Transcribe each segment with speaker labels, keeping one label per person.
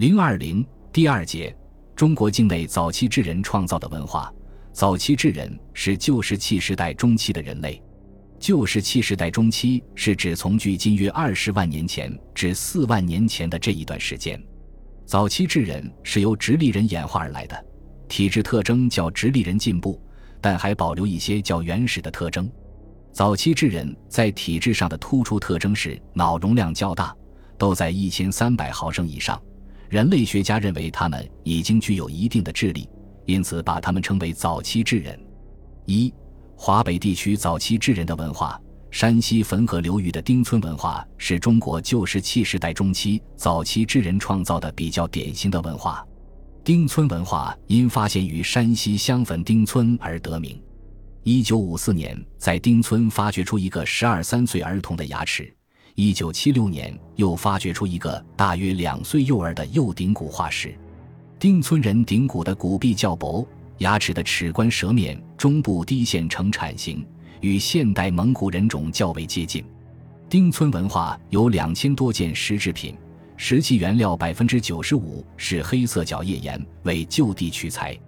Speaker 1: 零二零第二节，中国境内早期智人创造的文化。早期智人是旧石器时代中期的人类。旧石器时代中期是指从距今约二十万年前至四万年前的这一段时间。早期智人是由直立人演化而来的，体质特征较直立人进步，但还保留一些较原始的特征。早期智人在体质上的突出特征是脑容量较大，都在一千三百毫升以上。人类学家认为他们已经具有一定的智力，因此把他们称为早期智人。一、华北地区早期智人的文化，山西汾河流域的丁村文化是中国旧石器时代中期早期智人创造的比较典型的文化。丁村文化因发现于山西襄汾丁村而得名。一九五四年，在丁村发掘出一个十二三岁儿童的牙齿。一九七六年，又发掘出一个大约两岁幼儿的幼顶骨化石。丁村人顶骨的骨壁较薄，牙齿的齿冠舌面中部低陷呈铲形，与现代蒙古人种较为接近。丁村文化有两千多件石制品，石器原料百分之九十五是黑色角叶岩，为就地取材。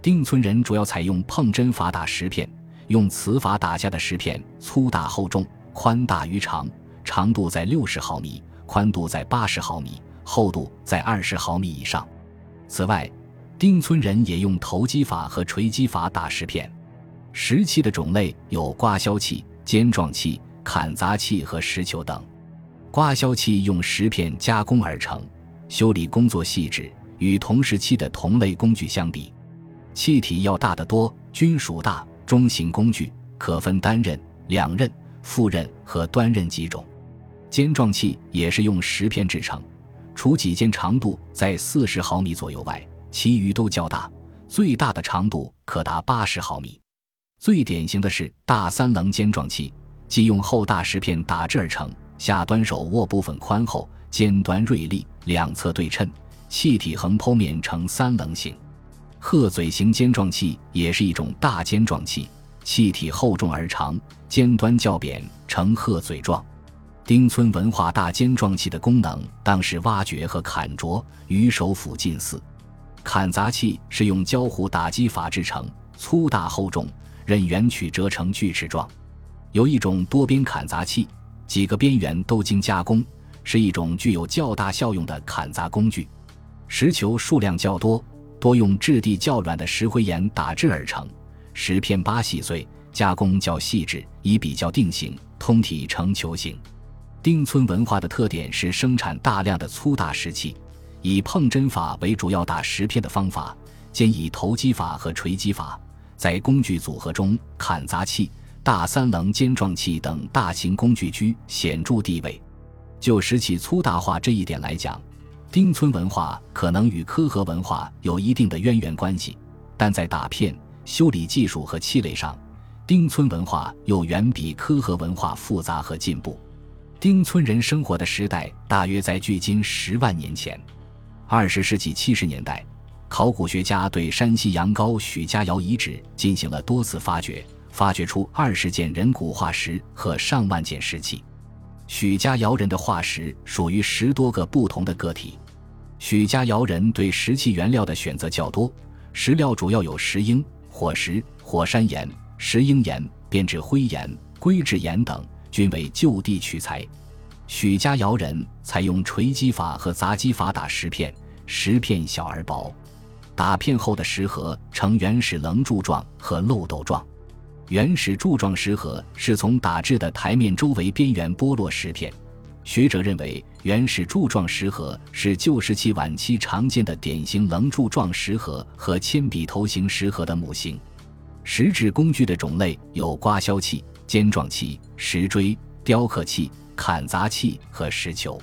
Speaker 1: 丁村人主要采用碰针法打石片，用瓷法打下的石片粗大厚重，宽大于长。长度在六十毫米，宽度在八十毫米，厚度在二十毫米以上。此外，丁村人也用投机法和锤击法打石片。石器的种类有刮削器、尖状器、砍砸器和石球等。刮削器用石片加工而成，修理工作细致，与同时期的同类工具相比，器体要大得多，均属大中型工具，可分单刃、两刃、复刃和端刃几种。尖状器也是用石片制成，除几件长度在四十毫米左右外，其余都较大，最大的长度可达八十毫米。最典型的是大三棱尖状器，即用厚大石片打制而成，下端手握部分宽厚，尖端锐利，两侧对称，器体横剖面呈三棱形。鹤嘴形尖状器也是一种大尖状器，器体厚重而长，尖端较扁，呈鹤嘴状。丁村文化大尖状器的功能当是挖掘和砍啄，与手斧近似。砍砸器是用胶糊打击法制成，粗大厚重，刃圆曲折成锯齿状。有一种多边砍砸器，几个边缘都经加工，是一种具有较大效用的砍砸工具。石球数量较多，多用质地较软的石灰岩打制而成，石片八细碎，加工较细致，以比较定型，通体呈球形。丁村文化的特点是生产大量的粗大石器，以碰针法为主要打石片的方法，兼以投机法和锤击法。在工具组合中，砍砸器、大三棱尖状器等大型工具居显著地位。就石器粗大化这一点来讲，丁村文化可能与科和文化有一定的渊源关系，但在打片、修理技术和器类上，丁村文化又远比科和文化复杂和进步。丁村人生活的时代大约在距今十万年前。二十世纪七十年代，考古学家对山西阳高许家窑遗址进行了多次发掘，发掘出二十件人骨化石和上万件石器。许家窑人的化石属于十多个不同的个体。许家窑人对石器原料的选择较多，石料主要有石英、火石、火山岩、石英岩、变质灰岩、硅质岩等。均为就地取材。许家窑人采用锤击法和砸击法打石片，石片小而薄，打片后的石盒呈原始棱柱状和漏斗状。原始柱状石盒是从打制的台面周围边缘剥落石片。学者认为，原始柱状石盒是旧石器晚期常见的典型棱柱状石盒和铅笔头形石盒的模型。石制工具的种类有刮削器。尖状器、石锥、雕刻器、砍砸器和石球，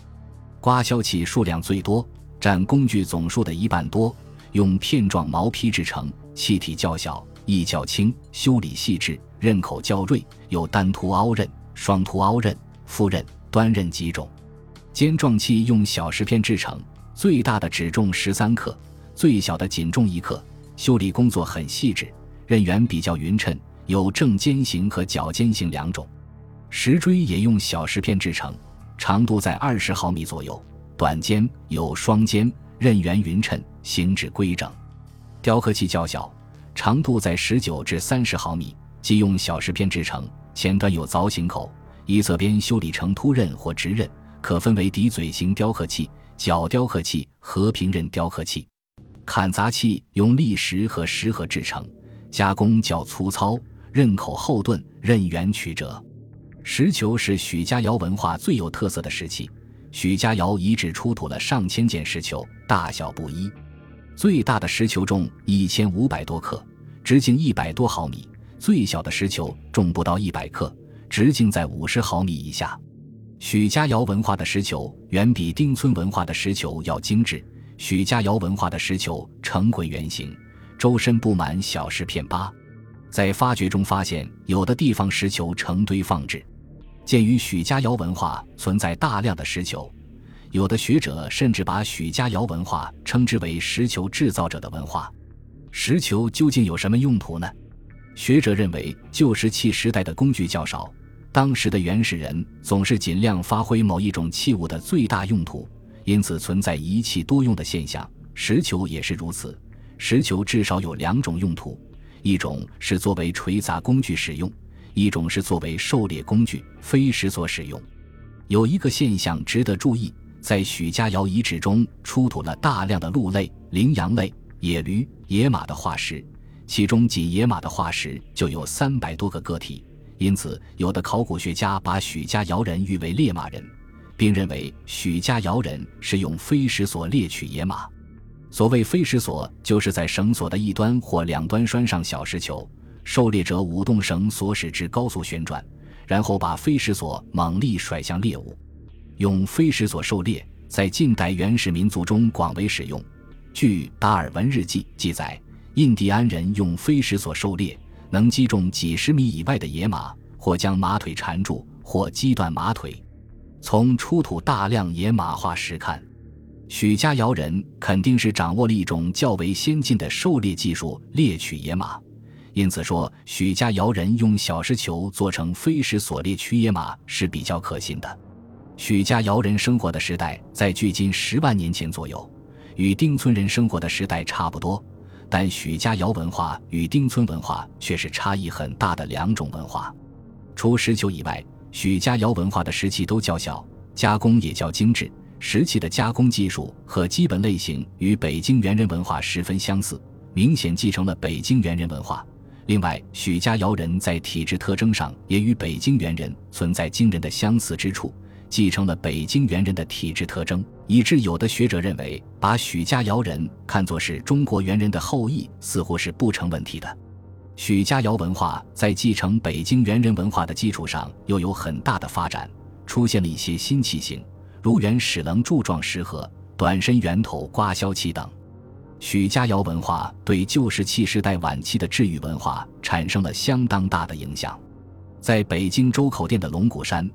Speaker 1: 刮削器数量最多，占工具总数的一半多。用片状毛坯制成，器体较小，易较轻，修理细致，刃口较锐，有单凸凹刃、双凸凹刃、复刃、端刃几种。尖状器用小石片制成，最大的只重十三克，最小的仅重一克，修理工作很细致，刃缘比较匀称。有正尖形和角尖形两种，石锥也用小石片制成，长度在二十毫米左右，短尖有双尖，刃圆匀称，形制规整。雕刻器较小，长度在十九至三十毫米，即用小石片制成，前端有凿形口，一侧边修理成凸刃或直刃，可分为底嘴型雕刻器、角雕刻器和平刃雕刻器。砍砸器用砾石和石盒制成，加工较粗糙，刃口厚钝，刃圆曲折。石球是许家窑文化最有特色的石器，许家窑遗址出土了上千件石球，大小不一。最大的石球重一千五百多克，直径一百多毫米；最小的石球重不到一百克，直径在五十毫米以下。许家窑文化的石球远比丁村文化的石球要精致。许家窑文化的石球呈椭圆形，周身布满小石片疤。在发掘中发现，有的地方石球成堆放置。鉴于许家窑文化存在大量的石球，有的学者甚至把许家窑文化称之为石球制造者的文化。石球究竟有什么用途呢？学者认为，旧石器时代的工具较少，当时的原始人总是尽量发挥某一种器物的最大用途，因此存在一器多用的现象。石球也是如此。石球至少有两种用途：一种是作为锤砸工具使用。一种是作为狩猎工具、飞石所使用。有一个现象值得注意，在许家窑遗址中出土了大量的鹿类、羚羊类、野驴、野马的化石，其中仅野马的化石就有三百多个个体。因此，有的考古学家把许家窑人誉为猎马人，并认为许家窑人是用飞石所猎取野马。所谓飞石索，就是在绳索的一端或两端拴上小石球。狩猎者舞动绳索使之高速旋转，然后把飞石索猛力甩向猎物。用飞石索狩猎在近代原始民族中广为使用。据《达尔文日记》记载，印第安人用飞石索狩猎，能击中几十米以外的野马，或将马腿缠住，或击断马腿。从出土大量野马化石看，许家窑人肯定是掌握了一种较为先进的狩猎技术，猎取野马。因此说，许家窑人用小石球做成飞石锁猎取野马是比较可信的。许家窑人生活的时代在距今十万年前左右，与丁村人生活的时代差不多。但许家窑文化与丁村文化却是差异很大的两种文化。除石球以外，许家窑文化的石器都较小，加工也较精致。石器的加工技术和基本类型与北京猿人文化十分相似，明显继承了北京猿人文化。另外，许家窑人在体质特征上也与北京猿人存在惊人的相似之处，继承了北京猿人的体质特征，以致有的学者认为，把许家窑人看作是中国猿人的后裔，似乎是不成问题的。许家窑文化在继承北京猿人文化的基础上，又有很大的发展，出现了一些新器型，如原始棱柱状石盒、短身圆头刮削器等。许家窑文化对旧石器时代晚期的治愈文化产生了相当大的影响。在北京周口店的龙骨山，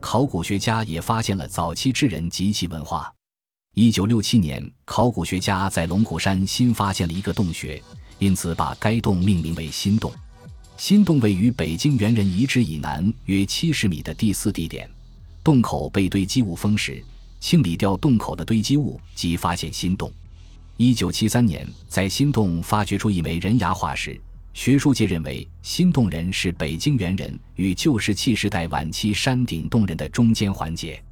Speaker 1: 考古学家也发现了早期智人及其文化。一九六七年，考古学家在龙骨山新发现了一个洞穴，因此把该洞命名为新洞。新洞位于北京猿人遗址以南约七十米的第四地点，洞口被堆积物封时，清理掉洞口的堆积物，即发现新洞。一九七三年，在新洞发掘出一枚人牙化石，学术界认为新洞人是北京猿人与旧石器时代晚期山顶洞人的中间环节。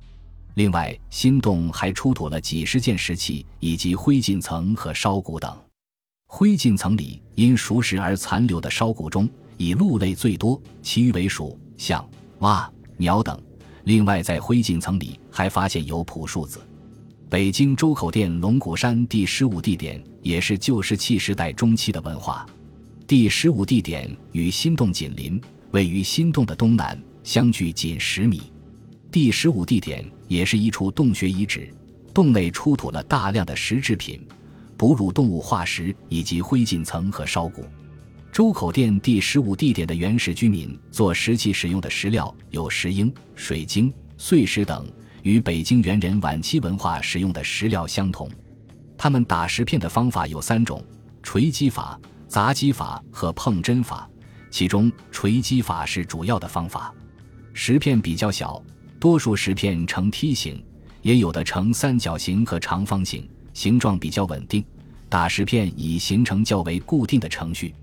Speaker 1: 另外，新洞还出土了几十件石器以及灰烬层和烧骨等。灰烬层里因熟食而残留的烧骨中，以鹿类最多，其余为鼠、象、蛙、鸟等。另外，在灰烬层里还发现有朴树子。北京周口店龙骨山第十五地点也是旧石器时代中期的文化。第十五地点与新洞紧邻，位于新洞的东南，相距仅十米。第十五地点也是一处洞穴遗址，洞内出土了大量的石制品、哺乳动物化石以及灰烬层和烧骨。周口店第十五地点的原始居民做石器使用的石料有石英、水晶、碎石等。与北京猿人晚期文化使用的石料相同，他们打石片的方法有三种：锤击法、砸击法和碰针法。其中，锤击法是主要的方法。石片比较小，多数石片呈梯形，也有的呈三角形和长方形，形状比较稳定，打石片已形成较为固定的程序。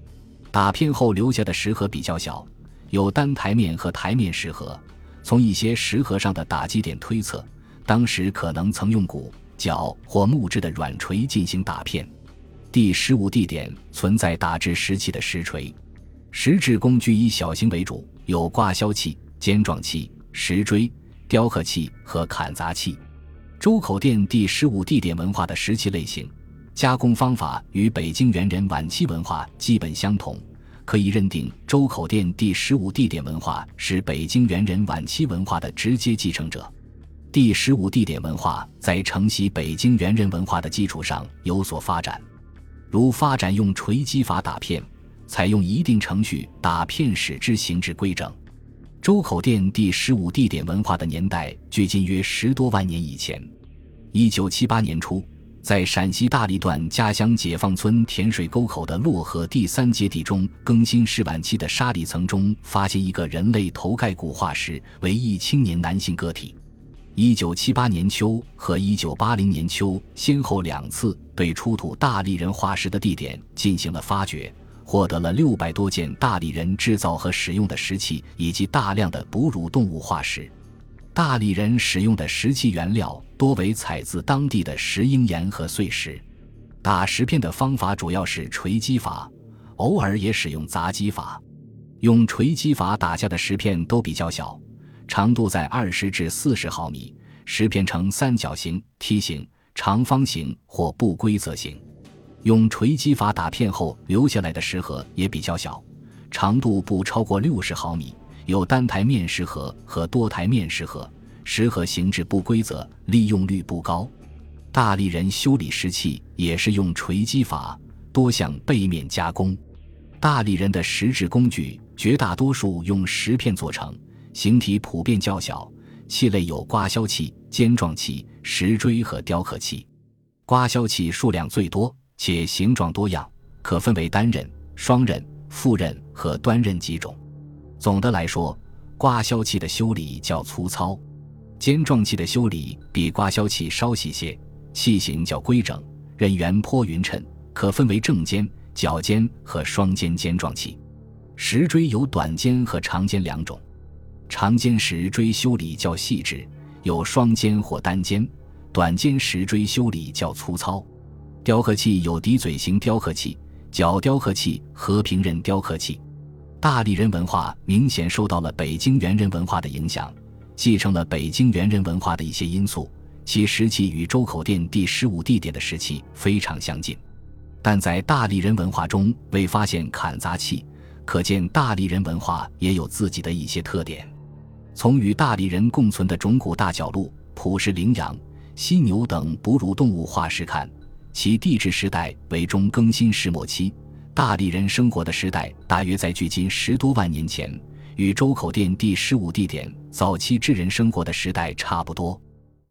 Speaker 1: 打片后留下的石盒比较小，有单台面和台面石盒。从一些石盒上的打击点推测，当时可能曾用骨、角或木质的软锤进行打片。第十五地点存在打制石器的石锤，石制工具以小型为主，有刮削器、尖状器、石锥、雕刻器和砍砸器。周口店第十五地点文化的石器类型、加工方法与北京猿人晚期文化基本相同。可以认定，周口店第十五地点文化是北京猿人晚期文化的直接继承者。第十五地点文化在承袭北京猿人文化的基础上有所发展，如发展用锤击法打片，采用一定程序打片使之形制规整。周口店第十五地点文化的年代距今约十多万年以前。一九七八年初。在陕西大荔段家乡解放村甜水沟口的洛河第三阶地中更新世晚期的沙砾层中，发现一个人类头盖骨化石，为一青年男性个体。一九七八年秋和一九八零年秋先后两次对出土大荔人化石的地点进行了发掘，获得了六百多件大荔人制造和使用的石器，以及大量的哺乳动物化石。大理人使用的石器原料多为采自当地的石英岩和碎石，打石片的方法主要是锤击法，偶尔也使用砸击法。用锤击法打下的石片都比较小，长度在二十至四十毫米，石片呈三角形、梯形、长方形或不规则形。用锤击法打片后留下来的石盒也比较小，长度不超过六十毫米。有单台面石盒和多台面石盒，石盒形制不规则，利用率不高。大力人修理石器也是用锤击法，多向背面加工。大力人的石制工具绝大多数用石片做成，形体普遍较小，器类有刮削器、尖状器、石锥和雕刻器。刮削器数量最多，且形状多样，可分为单刃、双刃、复刃和端刃几种。总的来说，刮削器的修理较粗糙，尖状器的修理比刮削器稍细些，器型较规整，刃缘颇匀称，可分为正尖、角尖和双尖尖状器。石锥有短尖和长尖两种，长尖石锥修理较细致，有双尖或单尖；短尖石锥修理较粗糙。雕刻器有笛嘴形雕刻器、角雕刻器和平刃雕刻器。大荔人文化明显受到了北京猿人文化的影响，继承了北京猿人文化的一些因素，其石器与周口店第十五地点的石器非常相近。但在大荔人文化中未发现砍砸器，可见大荔人文化也有自己的一些特点。从与大荔人共存的种古大角鹿、普氏羚羊、犀牛等哺乳动物化石看，其地质时代为中更新世末期。大荔人生活的时代大约在距今十多万年前，与周口店第十五地点早期智人生活的时代差不多。